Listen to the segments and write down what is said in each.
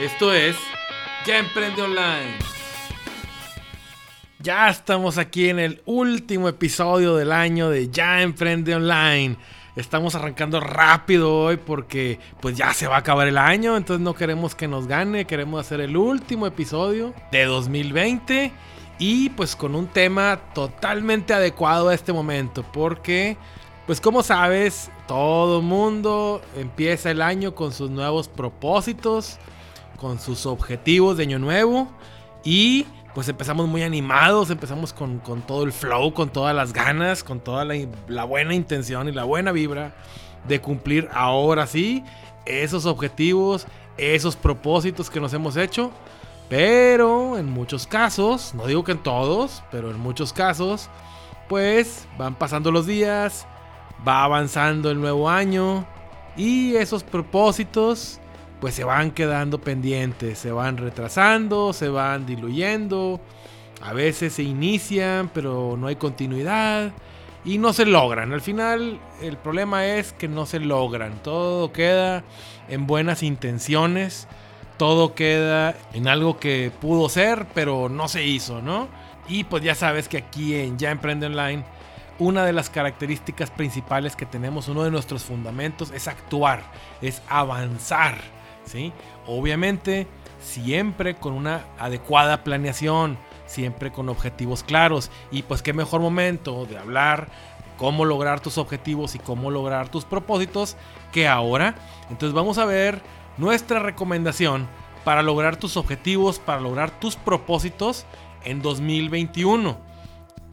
Esto es Ya Emprende Online. Ya estamos aquí en el último episodio del año de Ya Emprende Online. Estamos arrancando rápido hoy porque pues ya se va a acabar el año, entonces no queremos que nos gane, queremos hacer el último episodio de 2020 y pues con un tema totalmente adecuado a este momento porque pues como sabes, todo mundo empieza el año con sus nuevos propósitos, con sus objetivos de año nuevo y pues empezamos muy animados, empezamos con, todo el flow, con todas las ganas, con toda la, la, buena intención y la buena vibra de cumplir ahora sí esos objetivos, esos propósitos que nos hemos hecho. Pero en muchos casos, no digo que en todos, pero en muchos casos, pues van pasando los días, va avanzando el nuevo año y esos propósitos pues se van quedando pendientes, se van retrasando, se van diluyendo, a veces se inician pero no hay continuidad y no se logran. Al final el problema es que no se logran, todo queda en buenas intenciones, todo queda en algo que pudo ser pero no se hizo, ¿no? Y pues ya sabes que aquí en Ya Emprende Online una de las características principales que tenemos, uno de nuestros fundamentos es actuar, es avanzar, Obviamente, siempre con una adecuada planeación, siempre con objetivos claros y pues qué mejor momento de hablar cómo lograr tus objetivos y cómo lograr tus propósitos que ahora. Entonces vamos a ver nuestra recomendación para lograr tus objetivos, para lograr tus propósitos en 2021.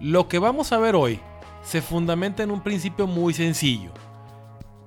Lo que vamos a ver hoy se fundamenta en un principio muy sencillo.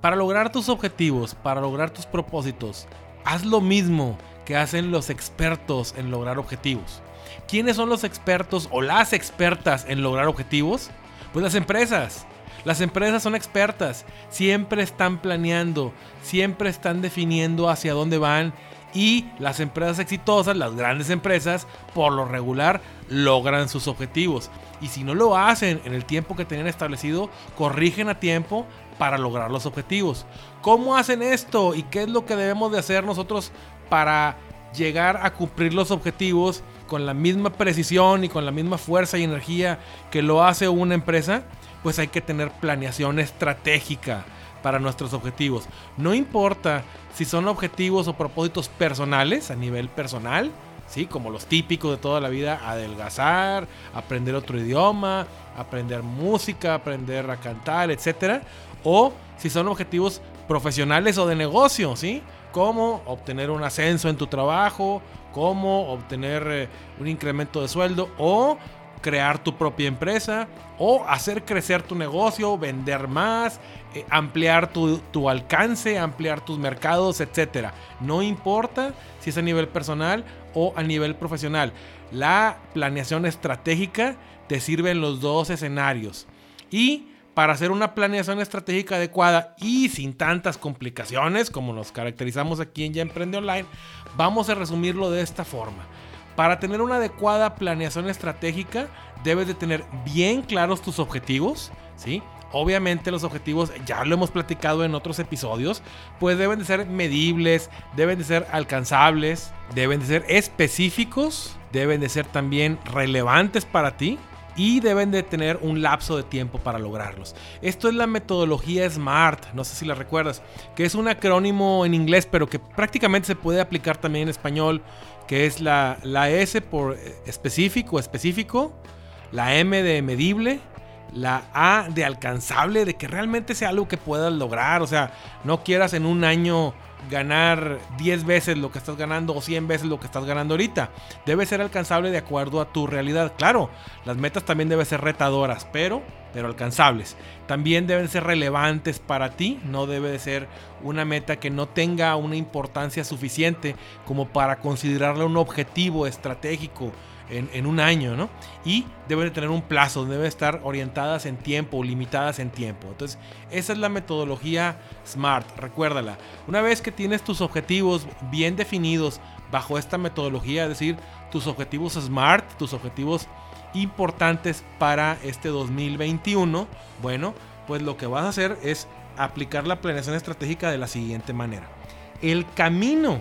Para lograr tus objetivos, para lograr tus propósitos, haz lo mismo que hacen los expertos en lograr objetivos. ¿Quiénes son los expertos o las expertas en lograr objetivos? Pues las empresas. Las empresas son expertas, siempre están planeando, siempre están definiendo hacia dónde van y las empresas exitosas, las grandes empresas, por lo regular logran sus objetivos. Y si no lo hacen en el tiempo que tenían establecido, corrigen a tiempo para lograr los objetivos. ¿Cómo hacen esto y qué es lo que debemos de hacer nosotros para llegar a cumplir los objetivos con la misma precisión y con la misma fuerza y energía que lo hace una empresa? Pues hay que tener planeación estratégica para nuestros objetivos. No importa si son objetivos o propósitos personales a nivel personal, ¿sí? Como los típicos de toda la vida, adelgazar, aprender otro idioma, aprender música, aprender a cantar, etc. O si son objetivos profesionales o de negocio, ¿sí? Como obtener un ascenso en tu trabajo, como obtener eh, un incremento de sueldo o crear tu propia empresa o hacer crecer tu negocio, vender más, eh, ampliar tu, tu, alcance, ampliar tus mercados, etc. No importa si es a nivel personal o a nivel profesional. La planeación estratégica te sirve en los dos escenarios. Y para hacer una planeación estratégica adecuada y sin tantas complicaciones como nos caracterizamos aquí en Ya Emprende Online, vamos a resumirlo de esta forma. Para tener una adecuada planeación estratégica, debes de tener bien claros tus objetivos, ¿sí? Obviamente los objetivos, ya lo hemos platicado en otros episodios, pues deben de ser medibles, deben de ser alcanzables, deben de ser específicos, deben de ser también relevantes para ti, y deben de tener un lapso de tiempo para lograrlos. Esto es la metodología SMART, no sé si la recuerdas, que es un acrónimo en inglés, pero que prácticamente se puede aplicar también en español, que es la, la S por específico, específico, la M de medible, la A de alcanzable, de que realmente sea algo que puedas lograr. O sea, no quieras en un año ganar 10 veces lo que estás ganando o 100 veces lo que estás ganando ahorita. Debe ser alcanzable de acuerdo a tu realidad. Claro, las metas también deben ser retadoras, pero, pero alcanzables. También deben ser relevantes para ti. No debe de ser una meta que no tenga una importancia suficiente como para considerarla un objetivo estratégico en, un año, ¿no? Y deben de tener un plazo, deben estar orientadas en tiempo, limitadas en tiempo. Entonces, esa es la metodología SMART, recuérdala. Una vez que tienes tus objetivos bien definidos bajo esta metodología, es decir, tus objetivos SMART, tus objetivos importantes para este 2021, bueno, pues lo que vas a hacer es aplicar la planeación estratégica de la siguiente manera. El camino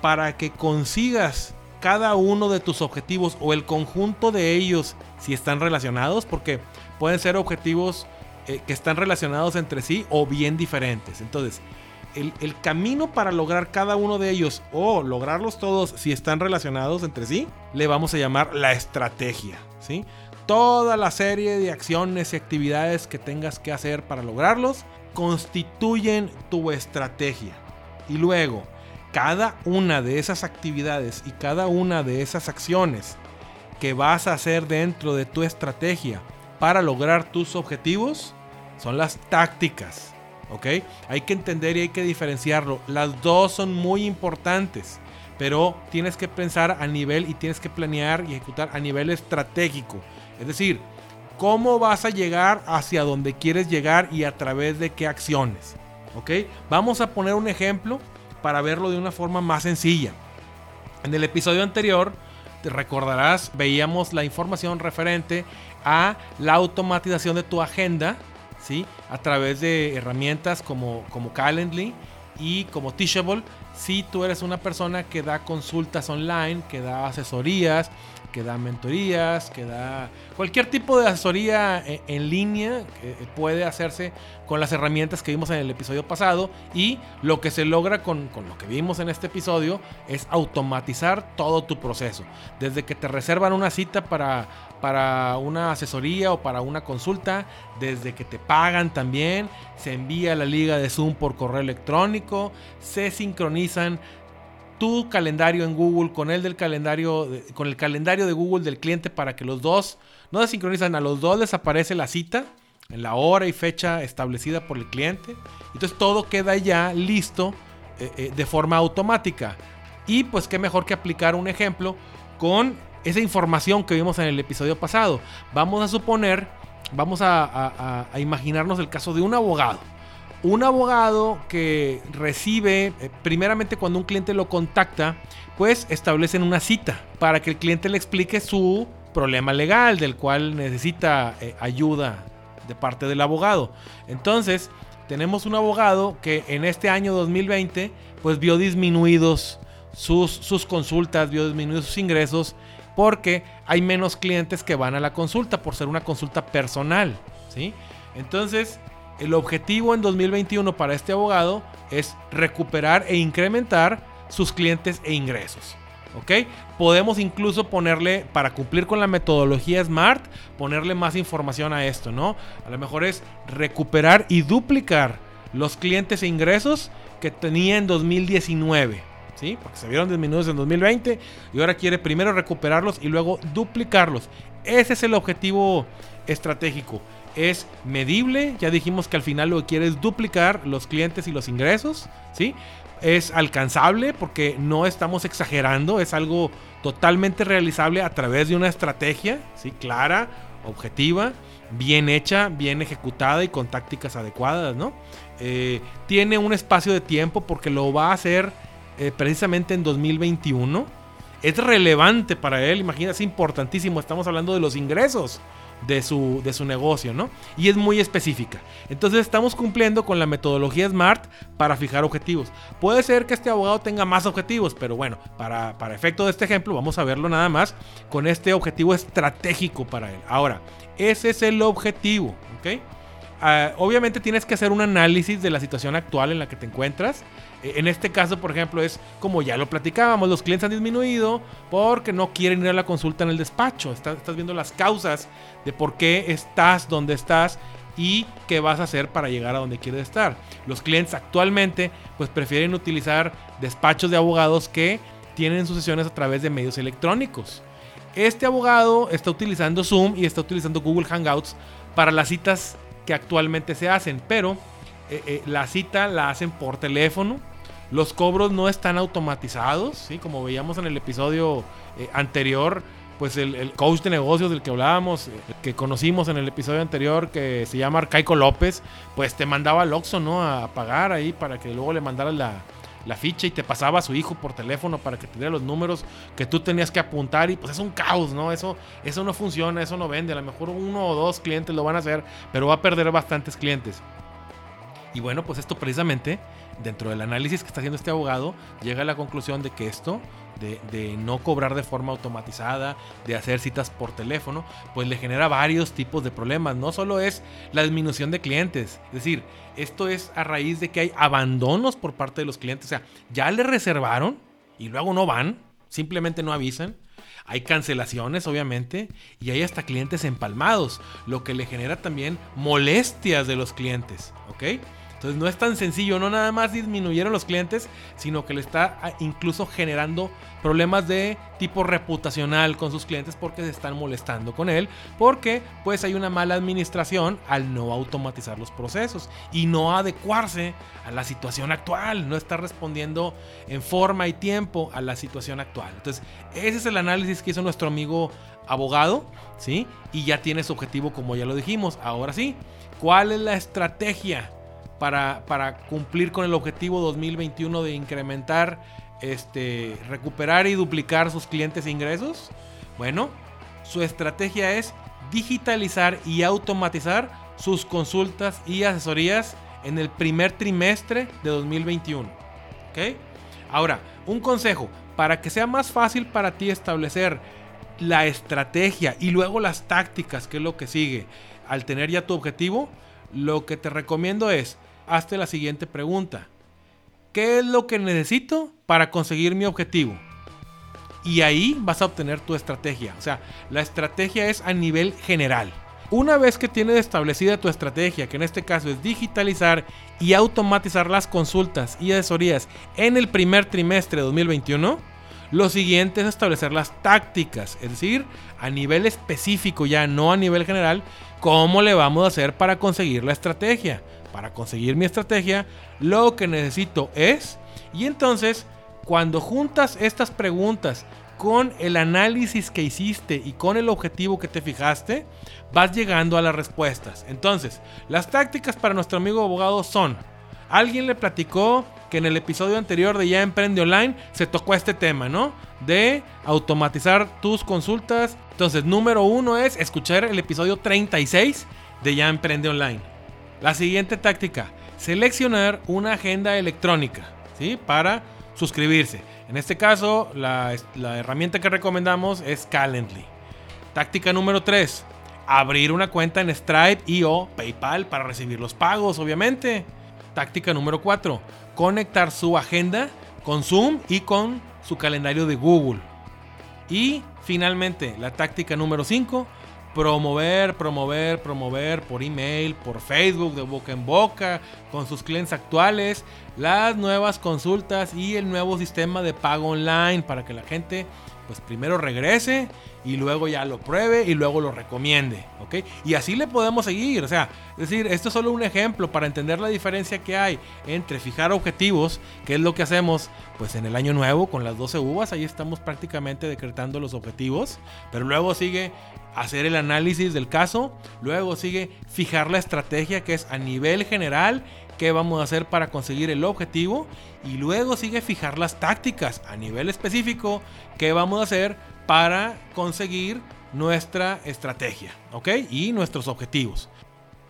para que consigas cada uno de tus objetivos o el conjunto de ellos si están relacionados, porque pueden ser objetivos eh, que están relacionados entre sí o bien diferentes. Entonces, el, camino para lograr cada uno de ellos o lograrlos todos si están relacionados entre sí, le vamos a llamar la estrategia. ¿sí? Toda la serie de acciones y actividades que tengas que hacer para lograrlos constituyen tu estrategia. Y luego, cada una de esas actividades y cada una de esas acciones que vas a hacer dentro de tu estrategia para lograr tus objetivos son las tácticas. ¿Ok? Hay que entender y hay que diferenciarlo. Las dos son muy importantes. Pero tienes que pensar a nivel y tienes que planear y ejecutar a nivel estratégico. Es decir, cómo vas a llegar hacia donde quieres llegar y a través de qué acciones. ¿Ok? Vamos a poner un ejemplo para verlo de una forma más sencilla. En el episodio anterior, te recordarás, veíamos la información referente a la automatización de tu agenda, ¿sí? A través de herramientas como, como Calendly y como Teachable. Si tú eres una persona que da consultas online, que da asesorías, que da mentorías, que da cualquier tipo de asesoría e, en, línea que puede hacerse con las herramientas que vimos en el episodio pasado y lo que se logra con, con, lo que vimos en este episodio es automatizar todo tu proceso. Desde que te reservan una cita para, para una asesoría o para una consulta, desde que te pagan también, se envía la liga de Zoom por correo electrónico, se sincronizan tu calendario en Google con el del calendario, con el calendario de Google del cliente para que los dos no se sincronizan, a los dos les aparece la cita en la hora y fecha establecida por el cliente. Entonces todo queda ya listo eh, eh, de forma automática. Y pues qué mejor que aplicar un ejemplo con esa información que vimos en el episodio pasado. Vamos a suponer, vamos a imaginarnos el caso de un abogado un abogado que recibe, eh, primeramente cuando un cliente lo contacta, pues establecen una cita para que el cliente le explique su problema legal del cual necesita eh, ayuda de parte del abogado. Entonces, tenemos un abogado que en este año 2020 pues vio disminuidos sus, sus consultas, vio disminuidos sus ingresos porque hay menos clientes que van a la consulta por ser una consulta personal, ¿sí? Entonces, el objetivo en 2021 para este abogado es recuperar e incrementar sus clientes e ingresos. ¿Ok? Podemos incluso ponerle, para cumplir con la metodología SMART, ponerle más información a esto, ¿no? A lo mejor es recuperar y duplicar los clientes e ingresos que tenía en 2019. ¿Sí? Porque se vieron disminuidos en 2020 y ahora quiere primero recuperarlos y luego duplicarlos. Ese es el objetivo estratégico es medible. Ya dijimos que al final lo que quiere es duplicar los clientes y los ingresos. ¿sí? Es alcanzable porque no estamos exagerando. Es algo totalmente realizable a través de una estrategia ¿sí? clara, objetiva, bien hecha, bien ejecutada y con tácticas adecuadas. ¿no? Eh, tiene un espacio de tiempo porque lo va a hacer eh, precisamente en 2021. Es relevante para él, imagina, es importantísimo. Estamos hablando de los ingresos de su, de su negocio, ¿no? Y es muy específica. Entonces estamos cumpliendo con la metodología SMART para fijar objetivos. Puede ser que este abogado tenga más objetivos, pero bueno, para, para efecto de este ejemplo, vamos a verlo nada más con este objetivo estratégico para él. Ahora, ese es el objetivo, ¿ok? Ah, obviamente tienes que hacer un análisis de la situación actual en la que te encuentras. E, en este caso, por ejemplo, es como ya lo platicábamos, los clientes han disminuido porque no quieren ir a la consulta en el despacho. Estás, viendo las causas de por qué estás donde estás y qué vas a hacer para llegar a donde quieres estar. Los clientes actualmente pues prefieren utilizar despachos de abogados que tienen sus sesiones a través de medios electrónicos. Este abogado está utilizando Zoom y está utilizando Google Hangouts para las citas que actualmente se hacen, pero eh, eh, la cita la hacen por teléfono. Los cobros no están automatizados, ¿sí? como veíamos en el episodio eh, anterior, pues el, coach de negocios del que hablábamos, que conocimos en el episodio anterior, que se llama Arcaico López, pues te mandaba al Oxxo, ¿no? A pagar ahí para que luego le mandaras la, la ficha y te pasaba a su hijo por teléfono para que te diera los números que tú tenías que apuntar y pues es un caos, ¿no? Eso, eso no funciona, eso no vende. A lo mejor uno o dos clientes lo van a hacer, pero va a perder bastantes clientes. Y bueno, pues esto precisamente, dentro del análisis que está haciendo este abogado, llega a la conclusión de que esto, de, no cobrar de forma automatizada, de hacer citas por teléfono, pues le genera varios tipos de problemas. No solo es la disminución de clientes, es decir, esto es a raíz de que hay abandonos por parte de los clientes. O sea, ya le reservaron y luego no van, simplemente no avisan. Hay cancelaciones, obviamente, y hay hasta clientes empalmados, lo que le genera también molestias de los clientes, ¿ok? Entonces no es tan sencillo, no nada más disminuyeron los clientes, sino que le está ah, incluso generando problemas de tipo reputacional con sus clientes porque se están molestando con él, porque pues hay una mala administración al no automatizar los procesos y no adecuarse a la situación actual, no está respondiendo en forma y tiempo a la situación actual. Entonces, ese es el análisis que hizo nuestro amigo abogado, ¿sí? Y ya tiene su objetivo como ya lo dijimos. Ahora sí, ¿cuál es la estrategia? Para, cumplir con el objetivo 2021 de incrementar, este, recuperar y duplicar sus clientes e ingresos? Bueno, su estrategia es digitalizar y automatizar sus consultas y asesorías en el primer trimestre de 2021. ¿Ok? Ahora, un consejo, para que sea más fácil para ti establecer la estrategia y luego las tácticas, que es lo que sigue, al tener ya tu objetivo, lo que te recomiendo es hazte la siguiente pregunta. ¿Qué es lo que necesito para conseguir mi objetivo? Y ahí vas a obtener tu estrategia. O sea, la estrategia es a nivel general. Una vez que tienes establecida tu estrategia, que en este caso es digitalizar y automatizar las consultas y asesorías en el primer trimestre de 2021, lo siguiente es establecer las tácticas, es decir, a nivel específico ya, no a nivel general, cómo le vamos a hacer para conseguir la estrategia para conseguir mi estrategia, lo que necesito es... Y entonces, cuando juntas estas preguntas con el análisis que hiciste y con el objetivo que te fijaste, vas llegando a las respuestas. Entonces, las tácticas para nuestro amigo abogado son, alguien le platicó que en el episodio anterior de Ya Emprende Online se tocó este tema, ¿no? De automatizar tus consultas. Entonces, número uno es escuchar el episodio 36 de Ya Emprende Online. La siguiente táctica, seleccionar una agenda electrónica, ¿sí? Para suscribirse. En este caso, la, herramienta que recomendamos es Calendly. Táctica número 3, abrir una cuenta en Stripe y o PayPal para recibir los pagos, obviamente. Táctica número 4, conectar su agenda con Zoom y con su calendario de Google. Y finalmente, la táctica número 5, promover, promover, promover por email, por Facebook, de boca en boca, con sus clientes actuales, las nuevas consultas y el nuevo sistema de pago online para que la gente pues primero regrese y luego ya lo pruebe y luego lo recomiende, ¿ok? Y así le podemos seguir, o sea, es decir, esto es solo un ejemplo para entender la diferencia que hay entre fijar objetivos, que es lo que hacemos pues en el año nuevo con las 12 uvas, ahí estamos prácticamente decretando los objetivos, pero luego sigue hacer el análisis del caso, luego sigue fijar la estrategia que es a nivel general, qué vamos a hacer para conseguir el objetivo y luego sigue fijar las tácticas a nivel específico, qué vamos a hacer para conseguir nuestra estrategia, ¿ok? Y nuestros objetivos.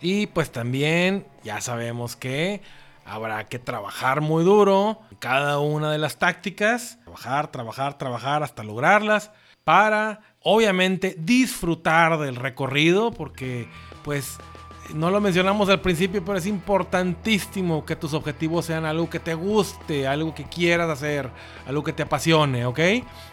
Y pues también ya sabemos que habrá que trabajar muy duro cada una de las tácticas, trabajar, trabajar, trabajar hasta lograrlas para obviamente disfrutar del recorrido porque pues no lo mencionamos al principio, pero es importantísimo que tus objetivos sean algo que te guste, algo que quieras hacer, algo que te apasione, ¿ok?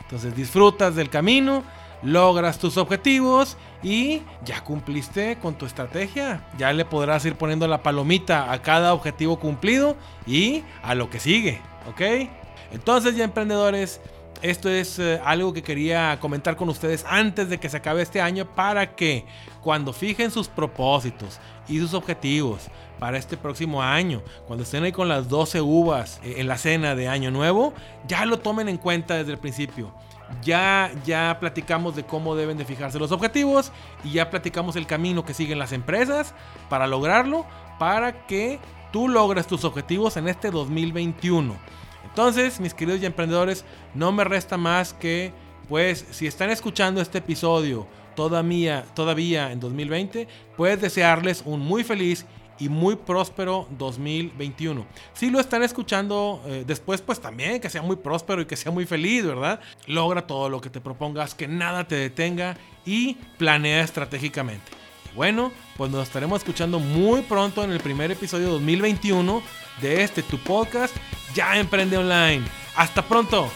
Entonces disfrutas del camino, logras tus objetivos y ya cumpliste con tu estrategia. Ya le podrás ir poniendo la palomita a cada objetivo cumplido y a lo que sigue, ¿ok? Entonces ya emprendedores, esto es eh, algo que quería comentar con ustedes antes de que se acabe este año para que cuando fijen sus propósitos y sus objetivos para este próximo año, cuando estén ahí con las 12 uvas eh, en la cena de año nuevo, ya lo tomen en cuenta desde el principio. Ya, ya platicamos de cómo deben de fijarse los objetivos y ya platicamos el camino que siguen las empresas para lograrlo, para que tú logres tus objetivos en este 2021. Entonces, mis queridos y emprendedores, no me resta más que, pues, si están escuchando este episodio todavía, todavía en 2020, pues desearles un muy feliz y muy próspero 2021. Si lo están escuchando eh, después, pues también que sea muy próspero y que sea muy feliz, ¿verdad? Logra todo lo que te propongas, que nada te detenga y planea estratégicamente. Bueno, pues nos estaremos escuchando muy pronto en el primer episodio 2021 de este tu podcast, Ya Emprende Online. Hasta pronto.